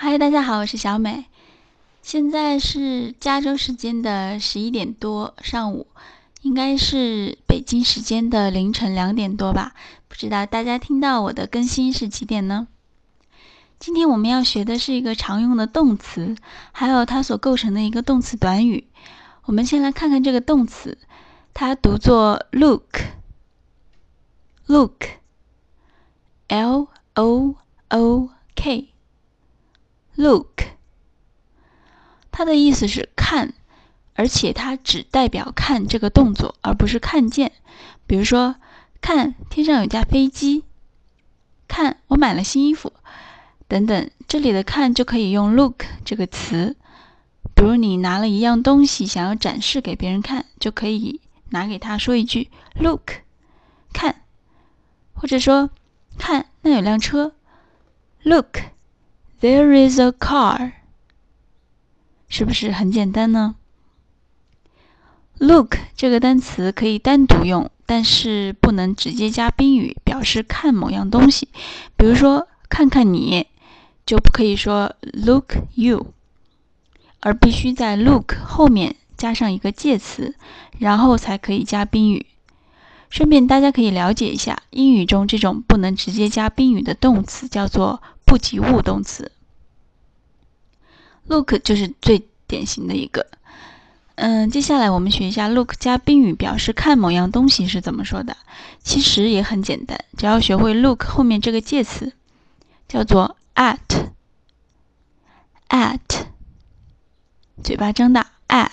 嗨，大家好，我是小美。现在是加州时间的十一点多，上午，应该是北京时间的凌晨两点多吧？不知道大家听到我的更新是几点呢？今天我们要学的是一个常用的动词，还有它所构成的一个动词短语。我们先来看看这个动词，它读作 look，look，L O O K。Look，它的意思是看，而且它只代表看这个动作，而不是看见。比如说，看天上有架飞机，看我买了新衣服，等等。这里的看就可以用 look 这个词。比如你拿了一样东西想要展示给别人看，就可以拿给他说一句 Look，看，或者说看那有辆车，Look。There is a car，是不是很简单呢？Look 这个单词可以单独用，但是不能直接加宾语表示看某样东西。比如说，看看你，就不可以说 Look you，而必须在 Look 后面加上一个介词，然后才可以加宾语。顺便大家可以了解一下，英语中这种不能直接加宾语的动词叫做。不及物动词，look 就是最典型的一个。嗯，接下来我们学一下 look 加宾语表示看某样东西是怎么说的。其实也很简单，只要学会 look 后面这个介词，叫做 at，at，嘴巴张大，at，a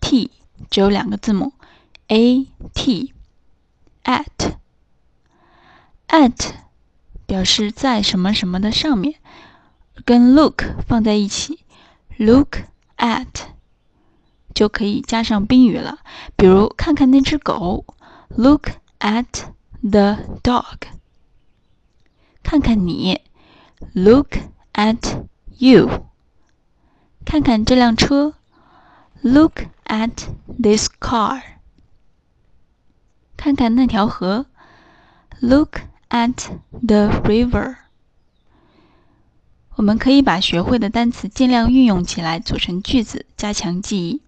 t 只有两个字母，a t，at，at。表示在什么什么的上面，跟 look 放在一起，look at 就可以加上宾语了。比如看看那只狗，look at the dog。看看你，look at you。看看这辆车，look at this car。看看那条河，look。At the river，我们可以把学会的单词尽量运用起来，组成句子，加强记忆。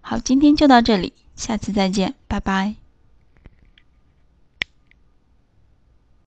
好，今天就到这里，下次再见，拜拜。